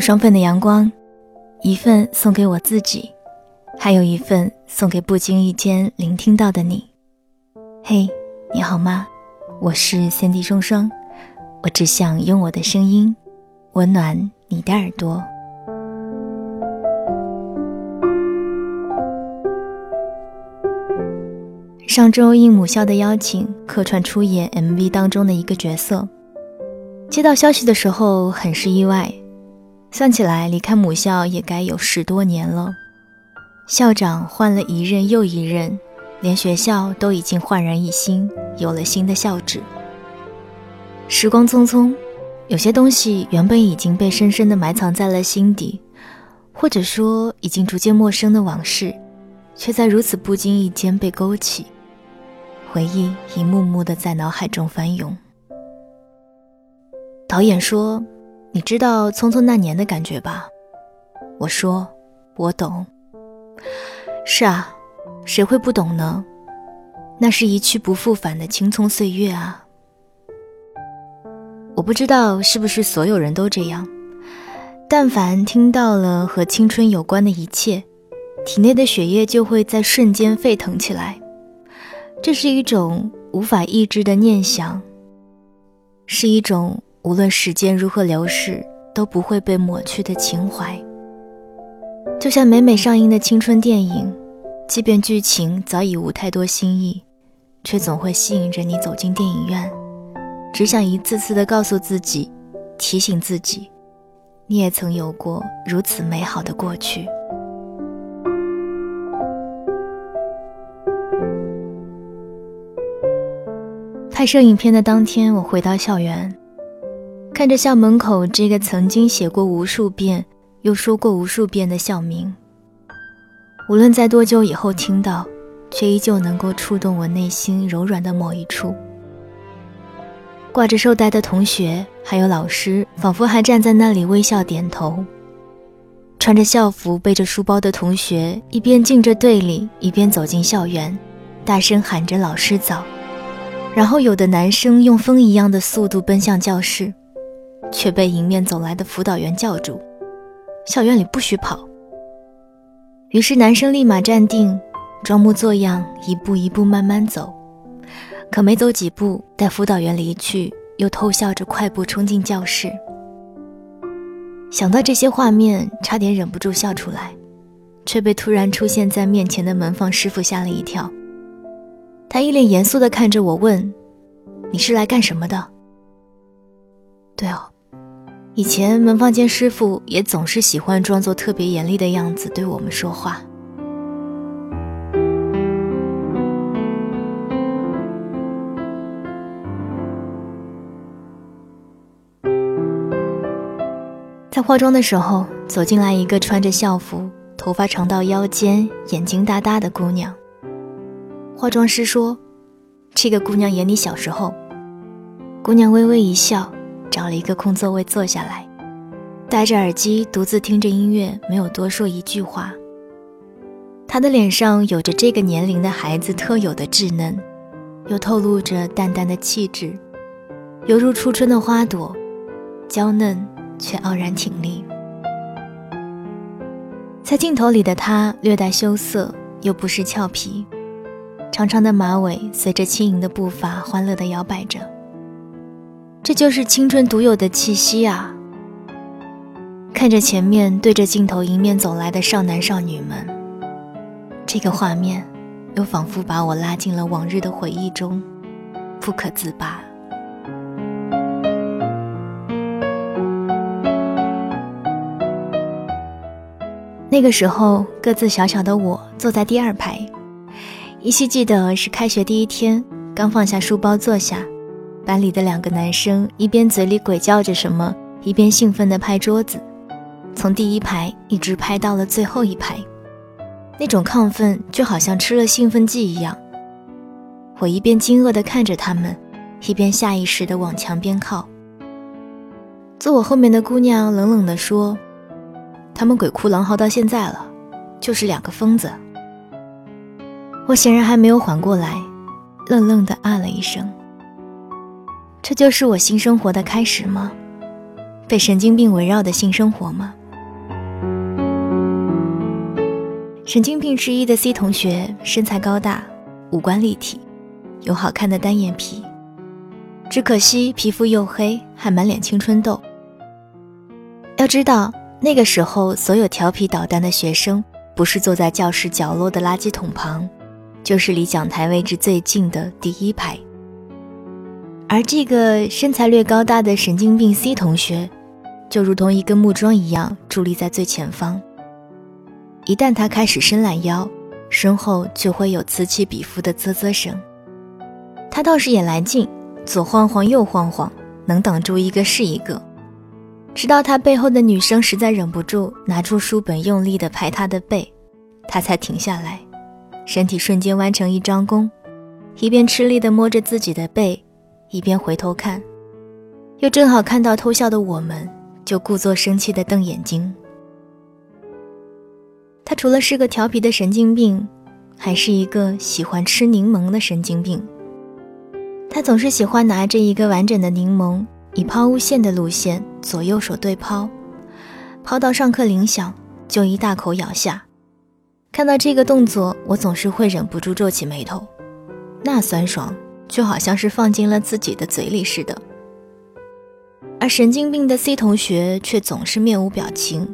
双份的阳光，一份送给我自己，还有一份送给不经意间聆听到的你。嘿，你好吗？我是三 D 双双，我只想用我的声音温暖你的耳朵。上周应母校的邀请，客串出演 MV 当中的一个角色。接到消息的时候，很是意外。算起来，离开母校也该有十多年了。校长换了一任又一任，连学校都已经焕然一新，有了新的校址。时光匆匆，有些东西原本已经被深深的埋藏在了心底，或者说已经逐渐陌生的往事，却在如此不经意间被勾起。回忆一幕幕的在脑海中翻涌。导演说：“你知道《匆匆那年》的感觉吧？”我说：“我懂。”是啊，谁会不懂呢？那是一去不复返的青葱岁月啊！我不知道是不是所有人都这样，但凡听到了和青春有关的一切，体内的血液就会在瞬间沸腾起来。这是一种无法抑制的念想，是一种无论时间如何流逝都不会被抹去的情怀。就像每每上映的青春电影，即便剧情早已无太多新意，却总会吸引着你走进电影院，只想一次次的告诉自己，提醒自己，你也曾有过如此美好的过去。拍摄影片的当天，我回到校园，看着校门口这个曾经写过无数遍又说过无数遍的校名，无论在多久以后听到，却依旧能够触动我内心柔软的某一处。挂着绶带的同学还有老师，仿佛还站在那里微笑点头。穿着校服背着书包的同学，一边进着队里，一边走进校园，大声喊着“老师早”。然后，有的男生用风一样的速度奔向教室，却被迎面走来的辅导员叫住：“校园里不许跑。”于是，男生立马站定，装模作样，一步一步慢慢走。可没走几步，待辅导员离去，又偷笑着快步冲进教室。想到这些画面，差点忍不住笑出来，却被突然出现在面前的门房师傅吓了一跳。他一脸严肃地看着我，问：“你是来干什么的？”对哦，以前门房间师傅也总是喜欢装作特别严厉的样子对我们说话。在化妆的时候，走进来一个穿着校服、头发长到腰间、眼睛大大的姑娘。化妆师说：“这个姑娘演你小时候。”姑娘微微一笑，找了一个空座位坐下来，戴着耳机独自听着音乐，没有多说一句话。他的脸上有着这个年龄的孩子特有的稚嫩，又透露着淡淡的气质，犹如初春的花朵，娇嫩却傲然挺立。在镜头里的他略带羞涩，又不失俏皮。长长的马尾随着轻盈的步伐欢乐地摇摆着，这就是青春独有的气息啊！看着前面对着镜头迎面走来的少男少女们，这个画面又仿佛把我拉进了往日的回忆中，不可自拔。那个时候，个子小小的我坐在第二排。依稀记得是开学第一天，刚放下书包坐下，班里的两个男生一边嘴里鬼叫着什么，一边兴奋地拍桌子，从第一排一直拍到了最后一排，那种亢奋就好像吃了兴奋剂一样。我一边惊愕地看着他们，一边下意识地往墙边靠。坐我后面的姑娘冷冷地说：“他们鬼哭狼嚎到现在了，就是两个疯子。”我显然还没有缓过来，愣愣地啊了一声。这就是我新生活的开始吗？被神经病围绕的性生活吗？神经病之一的 C 同学身材高大，五官立体，有好看的单眼皮，只可惜皮肤黝黑，还满脸青春痘。要知道，那个时候所有调皮捣蛋的学生，不是坐在教室角落的垃圾桶旁，就是离讲台位置最近的第一排。而这个身材略高大的神经病 C 同学，就如同一根木桩一样伫立在最前方。一旦他开始伸懒腰，身后就会有此起彼伏的啧啧声。他倒是也来劲，左晃晃右晃晃，能挡住一个是一个。直到他背后的女生实在忍不住拿出书本用力地拍他的背，他才停下来，身体瞬间弯成一张弓，一边吃力地摸着自己的背，一边回头看，又正好看到偷笑的我们，就故作生气地瞪眼睛。他除了是个调皮的神经病，还是一个喜欢吃柠檬的神经病。他总是喜欢拿着一个完整的柠檬，以抛物线的路线左右手对抛，抛到上课铃响就一大口咬下。看到这个动作，我总是会忍不住皱起眉头，那酸爽就好像是放进了自己的嘴里似的。而神经病的 C 同学却总是面无表情。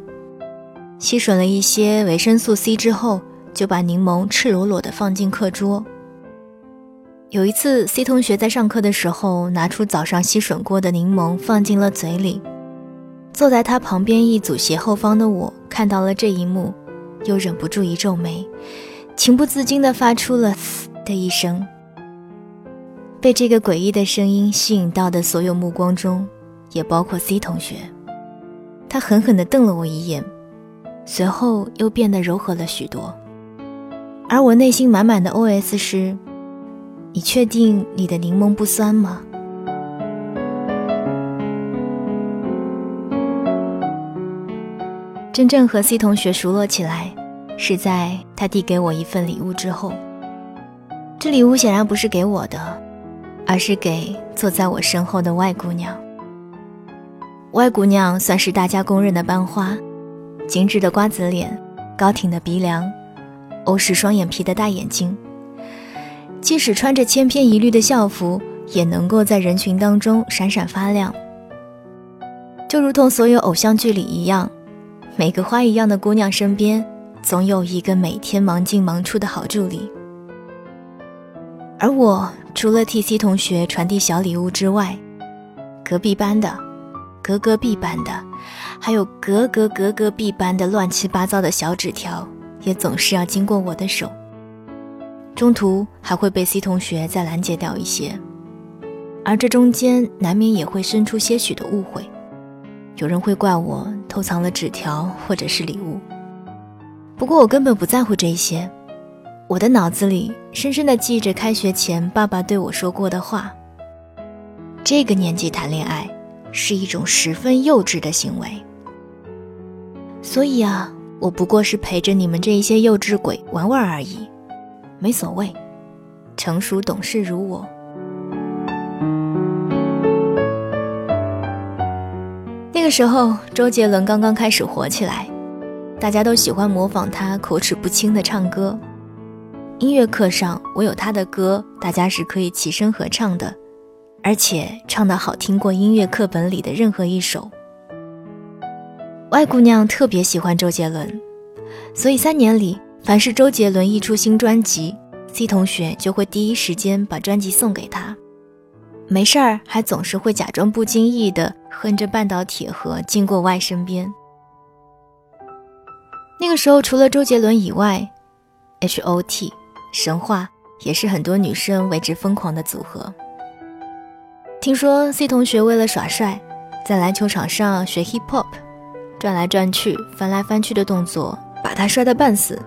吸吮了一些维生素 C 之后，就把柠檬赤裸裸地放进课桌。有一次，C 同学在上课的时候拿出早上吸吮过的柠檬放进了嘴里。坐在他旁边一组斜后方的我看到了这一幕，又忍不住一皱眉，情不自禁地发出了“嘶”的一声。被这个诡异的声音吸引到的所有目光中，也包括 C 同学。他狠狠地瞪了我一眼。随后又变得柔和了许多，而我内心满满的 OS 是：你确定你的柠檬不酸吗？真正和 C 同学熟络起来，是在他递给我一份礼物之后。这礼物显然不是给我的，而是给坐在我身后的外姑娘。外姑娘算是大家公认的班花。精致的瓜子脸，高挺的鼻梁，欧式双眼皮的大眼睛，即使穿着千篇一律的校服，也能够在人群当中闪闪发亮。就如同所有偶像剧里一样，每个花一样的姑娘身边，总有一个每天忙进忙出的好助理。而我除了替 C 同学传递小礼物之外，隔壁班的，隔隔壁班的。还有格格格格壁班的乱七八糟的小纸条，也总是要经过我的手。中途还会被 C 同学再拦截掉一些，而这中间难免也会生出些许的误会。有人会怪我偷藏了纸条或者是礼物，不过我根本不在乎这些。我的脑子里深深地记着开学前爸爸对我说过的话：这个年纪谈恋爱是一种十分幼稚的行为。所以啊，我不过是陪着你们这一些幼稚鬼玩玩而已，没所谓。成熟懂事如我。那个时候，周杰伦刚刚开始火起来，大家都喜欢模仿他口齿不清的唱歌。音乐课上，我有他的歌，大家是可以齐声合唱的，而且唱的好听过音乐课本里的任何一首。外姑娘特别喜欢周杰伦，所以三年里，凡是周杰伦一出新专辑，C 同学就会第一时间把专辑送给他。没事儿，还总是会假装不经意的哼着《半岛铁盒》经过外身边。那个时候，除了周杰伦以外，H.O.T. 神话也是很多女生为之疯狂的组合。听说 C 同学为了耍帅，在篮球场上学 Hip Hop。转来转去、翻来翻去的动作，把他摔得半死，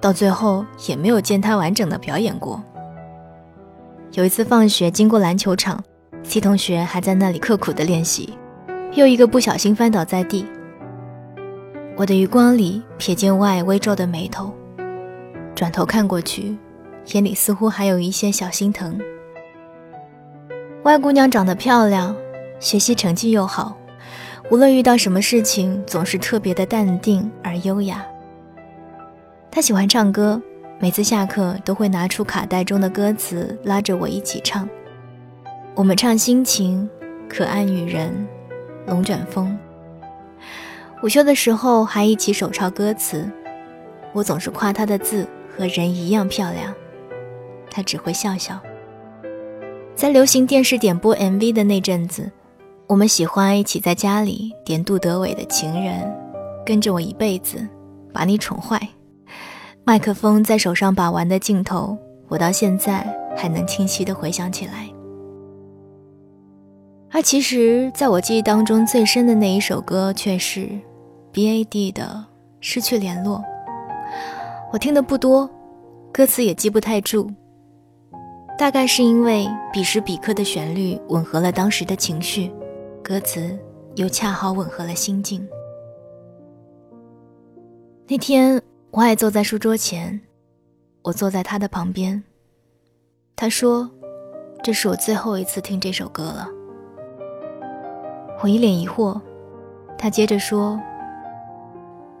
到最后也没有见他完整的表演过。有一次放学经过篮球场，C 同学还在那里刻苦的练习，又一个不小心翻倒在地。我的余光里瞥见外微皱的眉头，转头看过去，眼里似乎还有一些小心疼。外姑娘长得漂亮，学习成绩又好。无论遇到什么事情，总是特别的淡定而优雅。他喜欢唱歌，每次下课都会拿出卡带中的歌词，拉着我一起唱。我们唱《心情》《可爱女人》《龙卷风》。午休的时候还一起手抄歌词。我总是夸她的字和人一样漂亮，他只会笑笑。在流行电视点播 MV 的那阵子。我们喜欢一起在家里点杜德伟的《情人》，跟着我一辈子，把你宠坏。麦克风在手上把玩的镜头，我到现在还能清晰地回想起来。而其实，在我记忆当中最深的那一首歌，却是 B.A.D 的《失去联络》。我听的不多，歌词也记不太住，大概是因为彼时彼刻的旋律吻合了当时的情绪。歌词又恰好吻合了心境。那天，我爱坐在书桌前，我坐在他的旁边。他说：“这是我最后一次听这首歌了。”我一脸疑惑。他接着说：“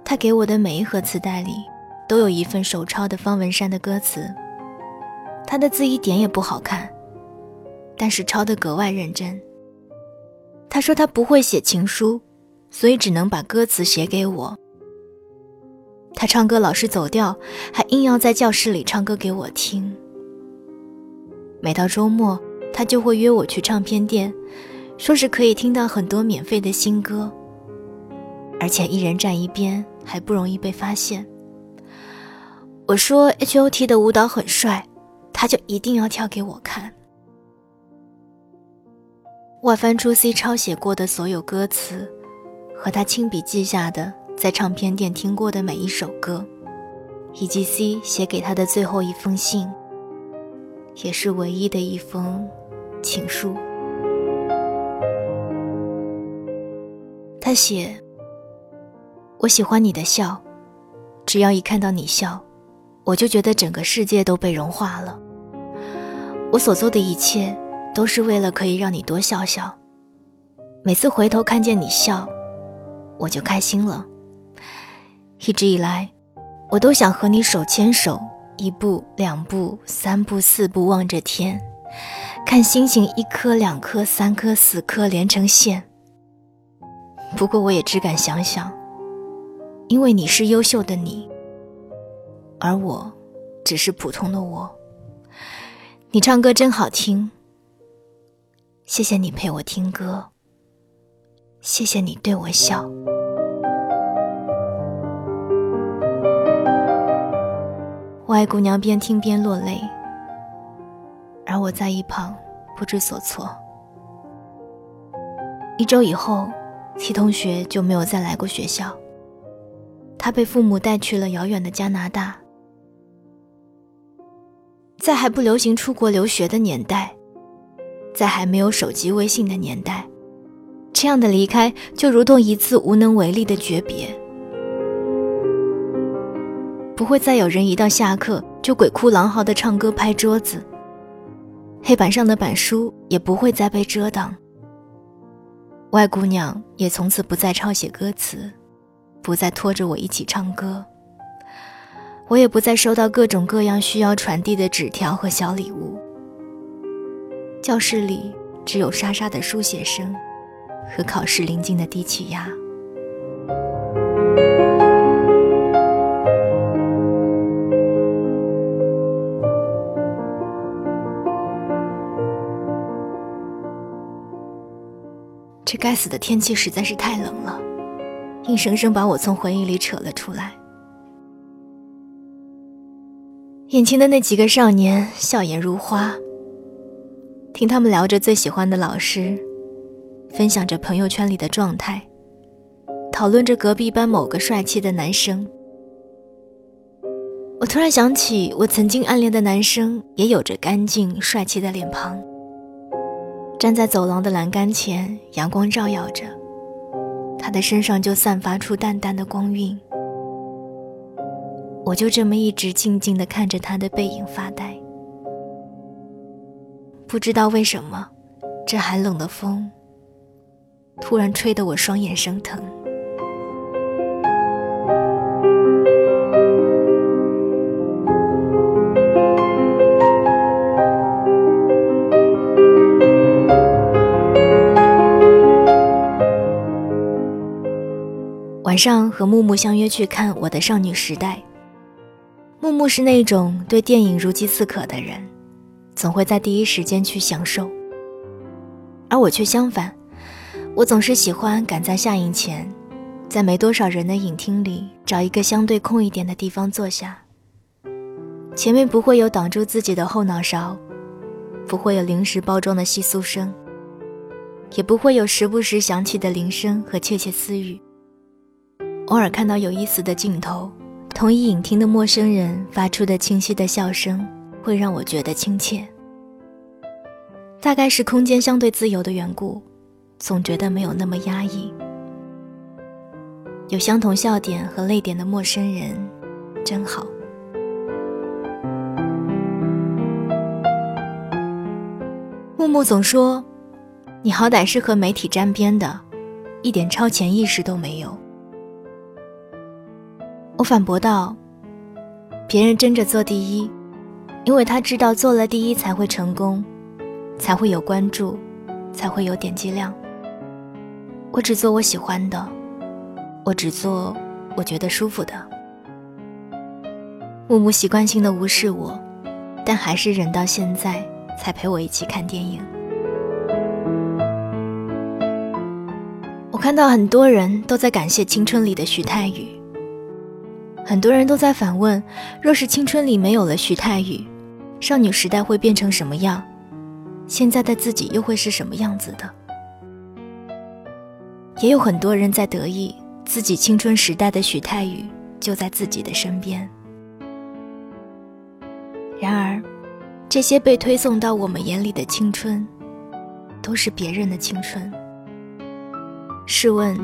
他给我的每一盒磁带里，都有一份手抄的方文山的歌词。他的字一点也不好看，但是抄得格外认真。”他说他不会写情书，所以只能把歌词写给我。他唱歌老是走调，还硬要在教室里唱歌给我听。每到周末，他就会约我去唱片店，说是可以听到很多免费的新歌，而且一人站一边，还不容易被发现。我说 H.O.T 的舞蹈很帅，他就一定要跳给我看。我翻出 C 抄写过的所有歌词，和他亲笔记下的在唱片店听过的每一首歌，以及 C 写给他的最后一封信，也是唯一的一封情书。他写：“我喜欢你的笑，只要一看到你笑，我就觉得整个世界都被融化了。我所做的一切。”都是为了可以让你多笑笑。每次回头看见你笑，我就开心了。一直以来，我都想和你手牵手，一步、两步、三步、四步，望着天，看星星一颗、两颗、三颗、四颗连成线。不过，我也只敢想想，因为你是优秀的你，而我只是普通的我。你唱歌真好听。谢谢你陪我听歌，谢谢你对我笑。外姑娘边听边落泪，而我在一旁不知所措。一周以后齐同学就没有再来过学校，他被父母带去了遥远的加拿大。在还不流行出国留学的年代。在还没有手机微信的年代，这样的离开就如同一次无能为力的诀别。不会再有人一到下课就鬼哭狼嚎的唱歌拍桌子，黑板上的板书也不会再被遮挡。外姑娘也从此不再抄写歌词，不再拖着我一起唱歌。我也不再收到各种各样需要传递的纸条和小礼物。教室里只有沙沙的书写声和考试临近的低气压。这该死的天气实在是太冷了，硬生生把我从回忆里扯了出来。眼前的那几个少年笑颜如花。听他们聊着最喜欢的老师，分享着朋友圈里的状态，讨论着隔壁班某个帅气的男生。我突然想起，我曾经暗恋的男生也有着干净帅气的脸庞。站在走廊的栏杆前，阳光照耀着，他的身上就散发出淡淡的光晕。我就这么一直静静地看着他的背影发呆。不知道为什么，这寒冷的风突然吹得我双眼生疼。晚上和木木相约去看《我的少女时代》。木木是那种对电影如饥似渴的人，总会在第一时间去享受。而我却相反，我总是喜欢赶在下映前，在没多少人的影厅里找一个相对空一点的地方坐下。前面不会有挡住自己的后脑勺，不会有零食包装的窸窣声，也不会有时不时响起的铃声和窃窃私语。偶尔看到有意思的镜头，同一影厅的陌生人发出的清晰的笑声，会让我觉得亲切。大概是空间相对自由的缘故，总觉得没有那么压抑。有相同笑点和泪点的陌生人，真好。木木总说：“你好歹是和媒体沾边的，一点超前意识都没有。”我反驳道：“别人争着做第一，因为他知道做了第一才会成功，才会有关注，才会有点击量。我只做我喜欢的，我只做我觉得舒服的。”木木习惯性的无视我，但还是忍到现在才陪我一起看电影。我看到很多人都在感谢青春里的徐太宇。很多人都在反问：若是青春里没有了徐太宇，少女时代会变成什么样？现在的自己又会是什么样子的？也有很多人在得意自己青春时代的徐太宇就在自己的身边。然而，这些被推送到我们眼里的青春，都是别人的青春。试问，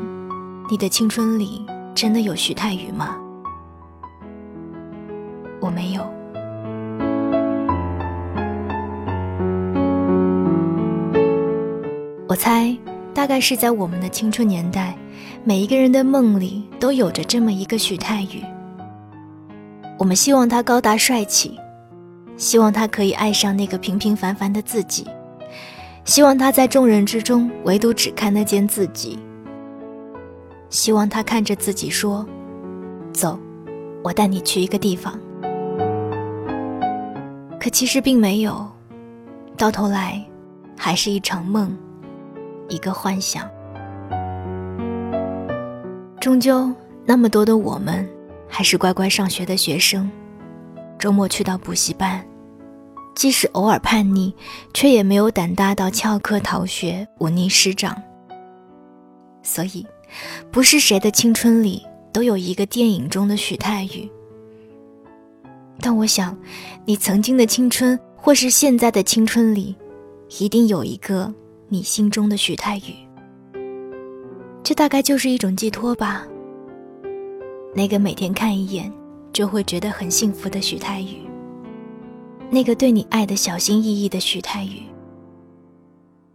你的青春里真的有徐太宇吗？我没有。我猜，大概是在我们的青春年代，每一个人的梦里都有着这么一个许太宇。我们希望他高大帅气，希望他可以爱上那个平平凡凡的自己，希望他在众人之中唯独只看得见自己，希望他看着自己说：“走，我带你去一个地方。”可其实并没有，到头来，还是一场梦，一个幻想。终究，那么多的我们，还是乖乖上学的学生，周末去到补习班，即使偶尔叛逆，却也没有胆大到翘课逃学，忤逆师长。所以，不是谁的青春里都有一个电影中的许太宇。但我想，你曾经的青春，或是现在的青春里，一定有一个你心中的许太宇。这大概就是一种寄托吧。那个每天看一眼就会觉得很幸福的许太宇，那个对你爱的小心翼翼的许太宇，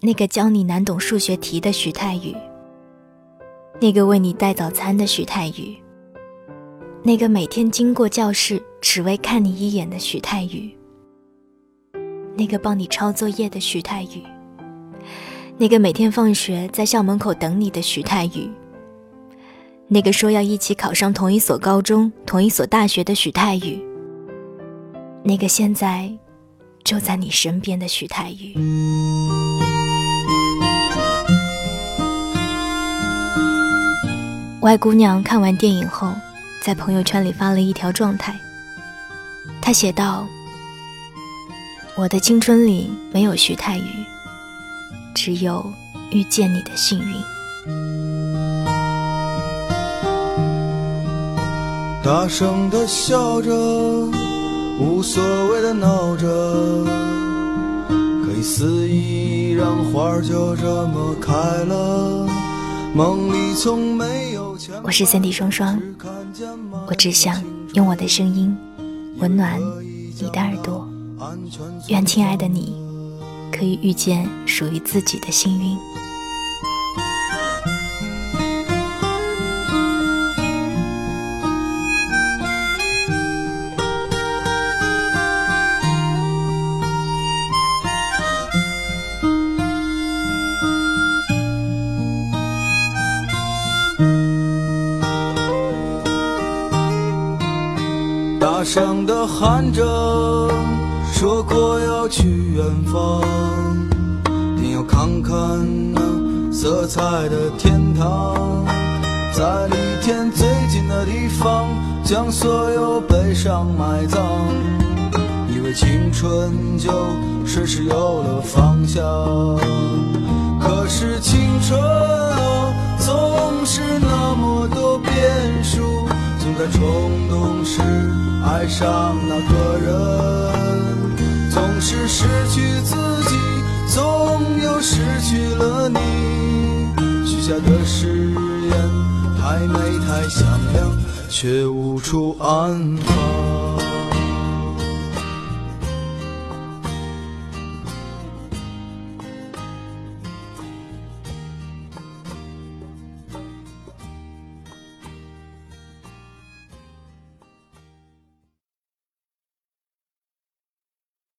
那个教你难懂数学题的许太宇，那个为你带早餐的许太宇。那个每天经过教室只为看你一眼的许太宇，那个帮你抄作业的许太宇，那个每天放学在校门口等你的许太宇，那个说要一起考上同一所高中、同一所大学的许太宇，那个现在就在你身边的许太宇。外姑娘看完电影后。在朋友圈里发了一条状态，他写道：“我的青春里没有徐太宇，只有遇见你的幸运。”大声的笑着，无所谓的闹着，可以肆意让花就这么开了。梦里从没有。我是三 D 双双，我只想用我的声音温暖你的耳朵。愿亲爱的你，可以遇见属于自己的幸运。大声的喊着，说过要去远方，定要看看那色彩的天堂，在离天最近的地方，将所有悲伤埋葬，以为青春就顺势有了方向，可是青春总在冲动时爱上那个人，总是失去自己，总又失去了你。许下的誓言太美太响亮，却无处安放。